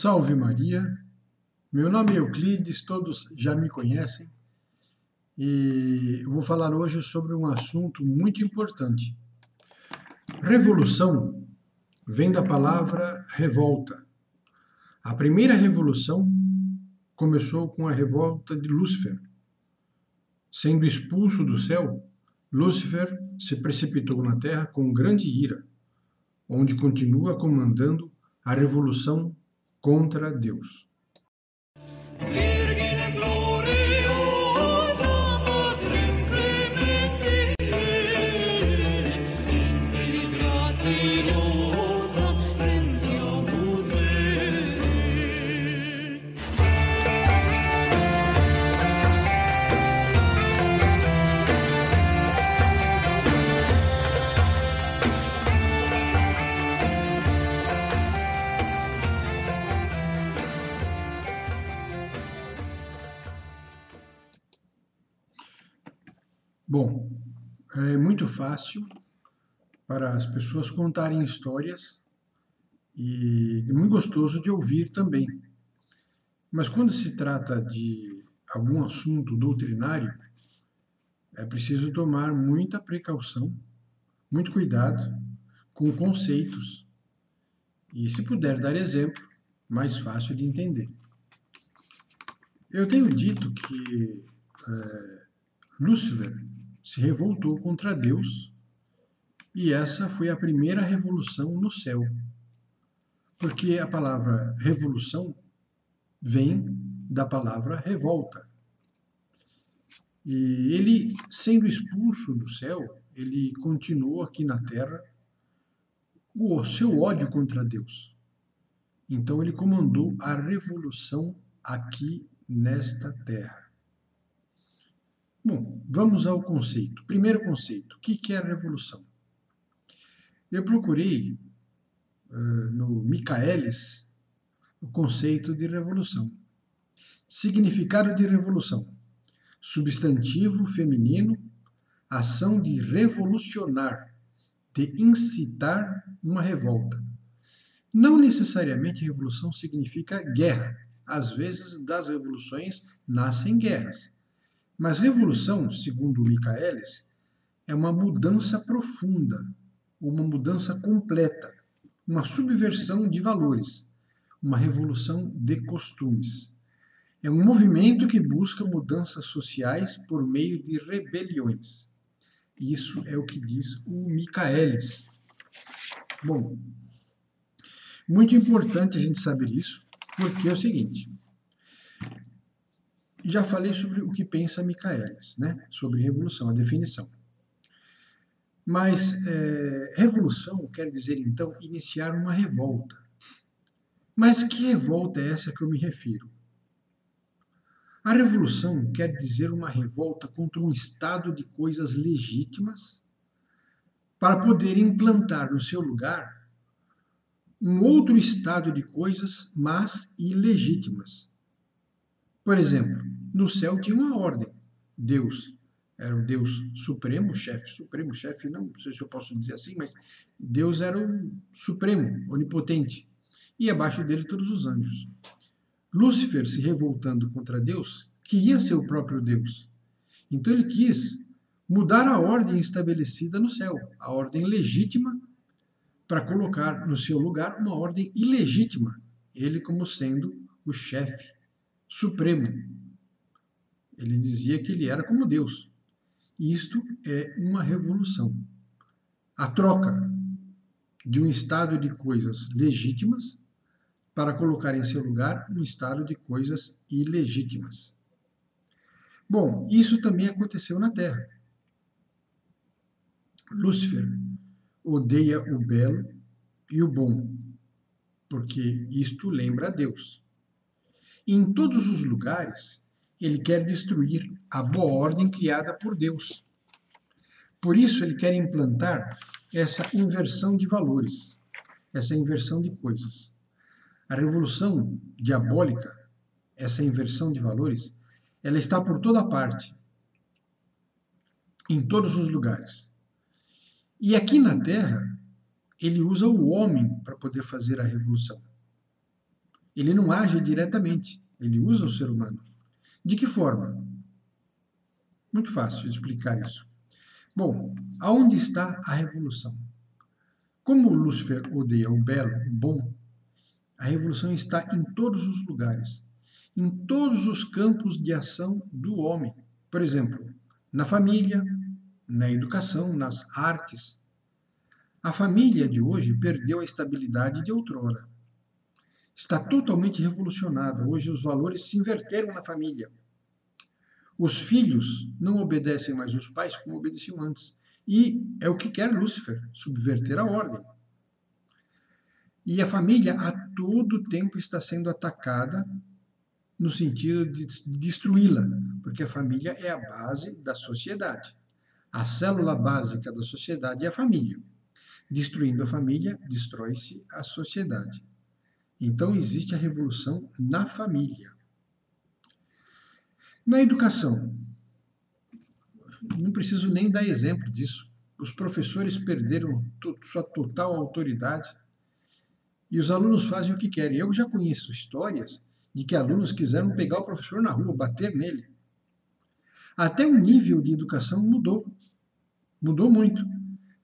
Salve Maria, meu nome é Euclides, todos já me conhecem e eu vou falar hoje sobre um assunto muito importante. Revolução vem da palavra revolta. A primeira revolução começou com a revolta de Lúcifer. Sendo expulso do céu, Lúcifer se precipitou na terra com grande ira, onde continua comandando a revolução contra Deus. Bom, é muito fácil para as pessoas contarem histórias e é muito gostoso de ouvir também. Mas quando se trata de algum assunto doutrinário, é preciso tomar muita precaução, muito cuidado com conceitos e, se puder dar exemplo, mais fácil de entender. Eu tenho dito que é, Lúcifer se revoltou contra Deus e essa foi a primeira revolução no céu. Porque a palavra revolução vem da palavra revolta. E ele, sendo expulso do céu, ele continuou aqui na terra o seu ódio contra Deus. Então ele comandou a revolução aqui nesta terra. Bom, vamos ao conceito. Primeiro conceito: o que é revolução? Eu procurei uh, no Michaelis o conceito de revolução. Significado de revolução: substantivo feminino, ação de revolucionar, de incitar uma revolta. Não necessariamente revolução significa guerra. Às vezes, das revoluções nascem guerras. Mas revolução, segundo Michaelis, é uma mudança profunda, uma mudança completa, uma subversão de valores, uma revolução de costumes. É um movimento que busca mudanças sociais por meio de rebeliões. Isso é o que diz o Michaelis. Bom, muito importante a gente saber isso, porque é o seguinte: já falei sobre o que pensa Michaelis, né? sobre revolução, a definição. Mas é, revolução quer dizer, então, iniciar uma revolta. Mas que revolta é essa que eu me refiro? A revolução quer dizer uma revolta contra um estado de coisas legítimas para poder implantar no seu lugar um outro estado de coisas, mas ilegítimas. Por exemplo, no céu tinha uma ordem. Deus era o Deus supremo, chefe supremo, chefe não, não sei se eu posso dizer assim, mas Deus era o supremo, onipotente, e abaixo dele todos os anjos. Lúcifer, se revoltando contra Deus, queria ser o próprio Deus. Então ele quis mudar a ordem estabelecida no céu, a ordem legítima, para colocar no seu lugar uma ordem ilegítima, ele como sendo o chefe supremo, ele dizia que ele era como Deus. Isto é uma revolução. A troca de um estado de coisas legítimas para colocar em seu lugar um estado de coisas ilegítimas. Bom, isso também aconteceu na Terra. Lúcifer odeia o belo e o bom, porque isto lembra a Deus. Em todos os lugares, ele quer destruir a boa ordem criada por Deus. Por isso, ele quer implantar essa inversão de valores, essa inversão de coisas. A revolução diabólica, essa inversão de valores, ela está por toda parte, em todos os lugares. E aqui na Terra, ele usa o homem para poder fazer a revolução. Ele não age diretamente, ele usa o ser humano. De que forma? Muito fácil de explicar isso. Bom, aonde está a revolução? Como Lúcifer odeia o belo, o bom, a revolução está em todos os lugares, em todos os campos de ação do homem. Por exemplo, na família, na educação, nas artes. A família de hoje perdeu a estabilidade de outrora. Está totalmente revolucionada. Hoje os valores se inverteram na família. Os filhos não obedecem mais os pais como obedeciam antes. E é o que quer Lúcifer, subverter a ordem. E a família a todo tempo está sendo atacada no sentido de destruí-la, porque a família é a base da sociedade. A célula básica da sociedade é a família. Destruindo a família, destrói-se a sociedade. Então existe a revolução na família. Na educação, não preciso nem dar exemplo disso. Os professores perderam sua total autoridade e os alunos fazem o que querem. Eu já conheço histórias de que alunos quiseram pegar o professor na rua, bater nele. Até o nível de educação mudou. Mudou muito.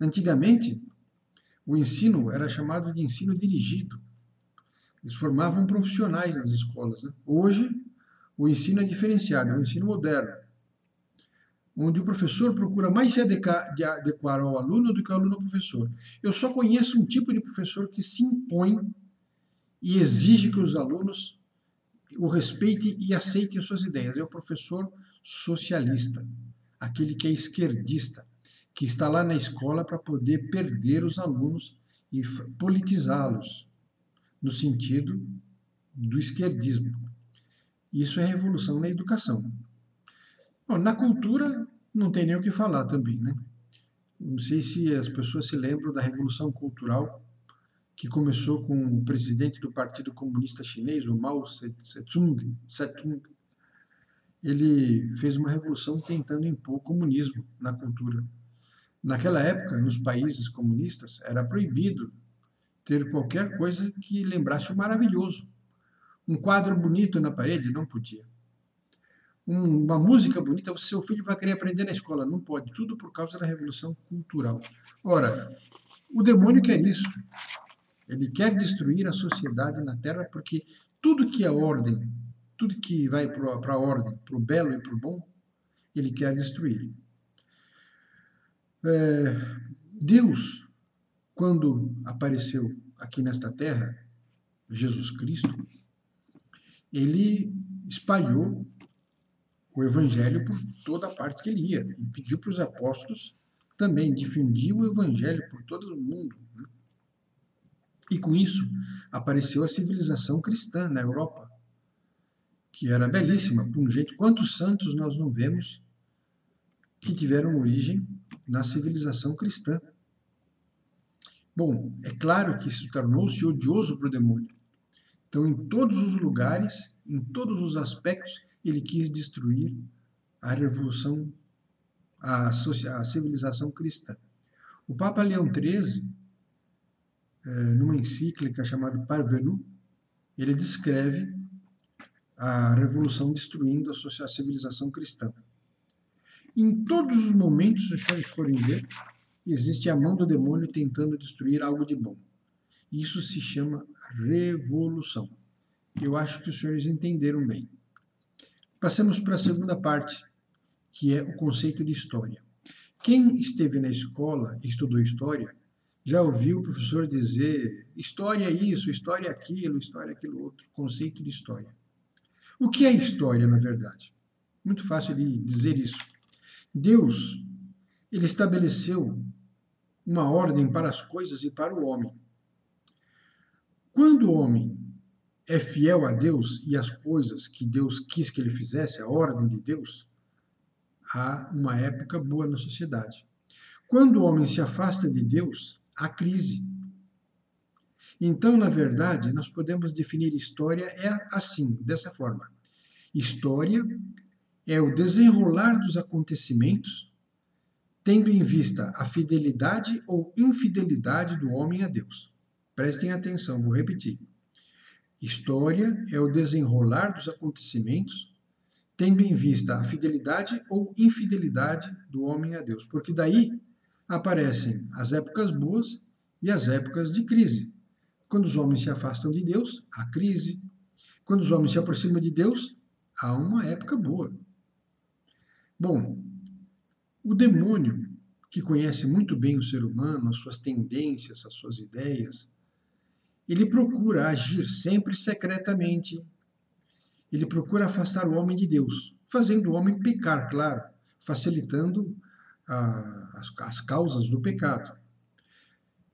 Antigamente, o ensino era chamado de ensino dirigido. Eles formavam profissionais nas escolas. Né? Hoje, o ensino é diferenciado, é um ensino moderno, onde o professor procura mais se adequar, ao aluno do que o aluno ao professor. Eu só conheço um tipo de professor que se impõe e exige que os alunos o respeitem e aceitem as suas ideias. É o professor socialista, aquele que é esquerdista, que está lá na escola para poder perder os alunos e politizá-los, no sentido do esquerdismo. Isso é revolução na educação. Bom, na cultura, não tem nem o que falar também, né? Não sei se as pessoas se lembram da Revolução Cultural, que começou com o presidente do Partido Comunista Chinês, o Mao Tse-tung. Ele fez uma revolução tentando impor o comunismo na cultura. Naquela época, nos países comunistas, era proibido ter qualquer coisa que lembrasse o maravilhoso. Um quadro bonito na parede não podia. Um, uma música bonita, o seu filho vai querer aprender na escola. Não pode. Tudo por causa da revolução cultural. Ora, o demônio quer isso. Ele quer destruir a sociedade na Terra porque tudo que é ordem, tudo que vai para a ordem, para o belo e para o bom, ele quer destruir. É, Deus, quando apareceu aqui nesta terra, Jesus Cristo, ele espalhou o evangelho por toda a parte que ele ia e pediu para os apóstolos também difundir o evangelho por todo o mundo. Né? E com isso apareceu a civilização cristã na Europa, que era belíssima, por um jeito. Quantos santos nós não vemos que tiveram origem na civilização cristã? Bom, é claro que isso tornou-se odioso para o demônio. Então, em todos os lugares, em todos os aspectos, ele quis destruir a revolução, a, a civilização cristã. O Papa Leão XIII, é, numa encíclica chamada Parvenu, ele descreve a revolução destruindo a civilização cristã. Em todos os momentos, se os senhores forem ver, existe a mão do demônio tentando destruir algo de bom. Isso se chama revolução. Eu acho que os senhores entenderam bem. Passemos para a segunda parte, que é o conceito de história. Quem esteve na escola e estudou história já ouviu o professor dizer história isso, história aquilo, história aquilo outro, conceito de história. O que é história, na verdade? Muito fácil de dizer isso. Deus, ele estabeleceu uma ordem para as coisas e para o homem. Quando o homem é fiel a Deus e as coisas que Deus quis que ele fizesse, a ordem de Deus, há uma época boa na sociedade. Quando o homem se afasta de Deus, há crise. Então, na verdade, nós podemos definir história é assim, dessa forma. História é o desenrolar dos acontecimentos, tendo em vista a fidelidade ou infidelidade do homem a Deus. Prestem atenção, vou repetir. História é o desenrolar dos acontecimentos, tendo em vista a fidelidade ou infidelidade do homem a Deus, porque daí aparecem as épocas boas e as épocas de crise. Quando os homens se afastam de Deus, há crise. Quando os homens se aproximam de Deus, há uma época boa. Bom, o demônio, que conhece muito bem o ser humano, as suas tendências, as suas ideias, ele procura agir sempre secretamente. Ele procura afastar o homem de Deus, fazendo o homem pecar, claro, facilitando a, as, as causas do pecado.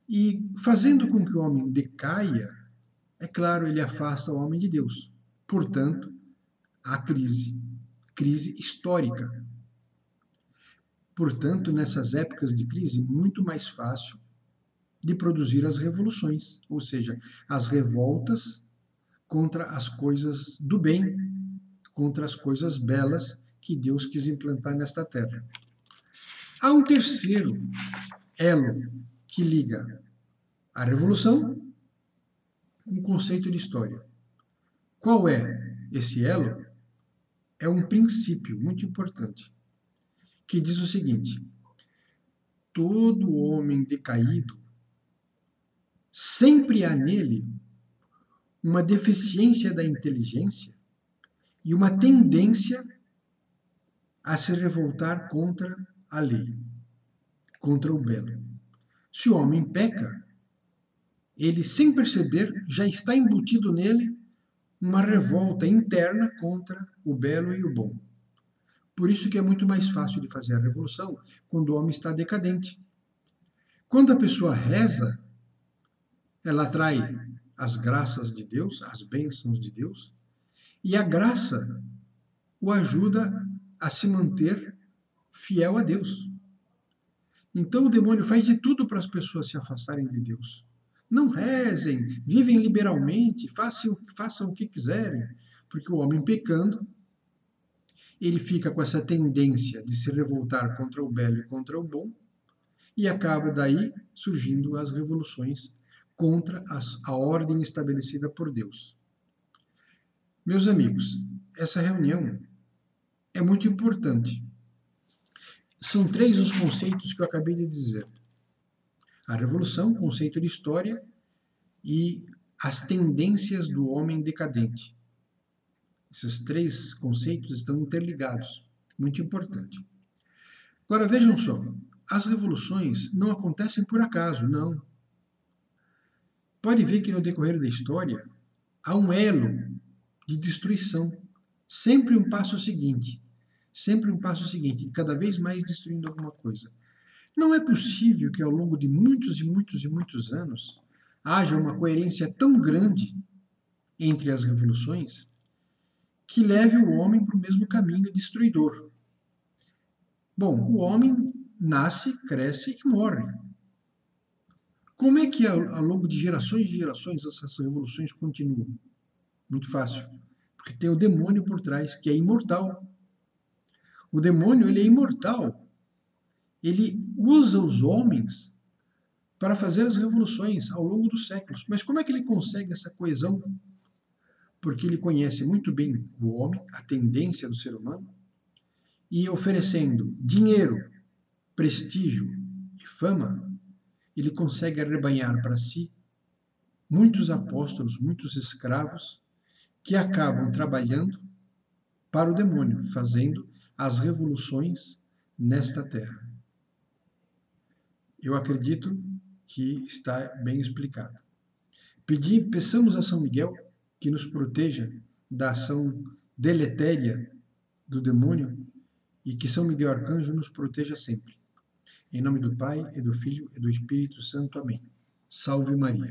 E fazendo com que o homem decaia, é claro, ele afasta o homem de Deus. Portanto, há crise, crise histórica. Portanto, nessas épocas de crise, muito mais fácil de produzir as revoluções, ou seja, as revoltas contra as coisas do bem, contra as coisas belas que Deus quis implantar nesta terra. Há um terceiro elo que liga a revolução com o conceito de história. Qual é esse elo? É um princípio muito importante que diz o seguinte: todo homem decaído sempre há nele uma deficiência da inteligência e uma tendência a se revoltar contra a lei, contra o belo. Se o homem peca, ele, sem perceber, já está embutido nele uma revolta interna contra o belo e o bom. Por isso que é muito mais fácil de fazer a revolução quando o homem está decadente. Quando a pessoa reza, ela atrai as graças de Deus, as bênçãos de Deus, e a graça o ajuda a se manter fiel a Deus. Então o demônio faz de tudo para as pessoas se afastarem de Deus. Não rezem, vivem liberalmente, façam, façam o que quiserem, porque o homem pecando, ele fica com essa tendência de se revoltar contra o belo e contra o bom, e acaba daí surgindo as revoluções contra a ordem estabelecida por Deus. Meus amigos, essa reunião é muito importante. São três os conceitos que eu acabei de dizer: a revolução, conceito de história e as tendências do homem decadente. Esses três conceitos estão interligados. Muito importante. Agora vejam só: as revoluções não acontecem por acaso, não. Pode ver que no decorrer da história há um elo de destruição, sempre um passo seguinte, sempre um passo seguinte, cada vez mais destruindo alguma coisa. Não é possível que ao longo de muitos e muitos e muitos anos haja uma coerência tão grande entre as revoluções que leve o homem para o mesmo caminho destruidor. Bom, o homem nasce, cresce e morre. Como é que, ao longo de gerações e gerações, essas revoluções continuam? Muito fácil. Porque tem o demônio por trás, que é imortal. O demônio ele é imortal. Ele usa os homens para fazer as revoluções ao longo dos séculos. Mas como é que ele consegue essa coesão? Porque ele conhece muito bem o homem, a tendência do ser humano, e oferecendo dinheiro, prestígio e fama, ele consegue arrebanhar para si muitos apóstolos, muitos escravos, que acabam trabalhando para o demônio, fazendo as revoluções nesta terra. Eu acredito que está bem explicado. Pedi, peçamos a São Miguel que nos proteja da ação deletéria do demônio e que São Miguel Arcanjo nos proteja sempre. Em nome do Pai, e do Filho, e do Espírito Santo. Amém. Salve Maria.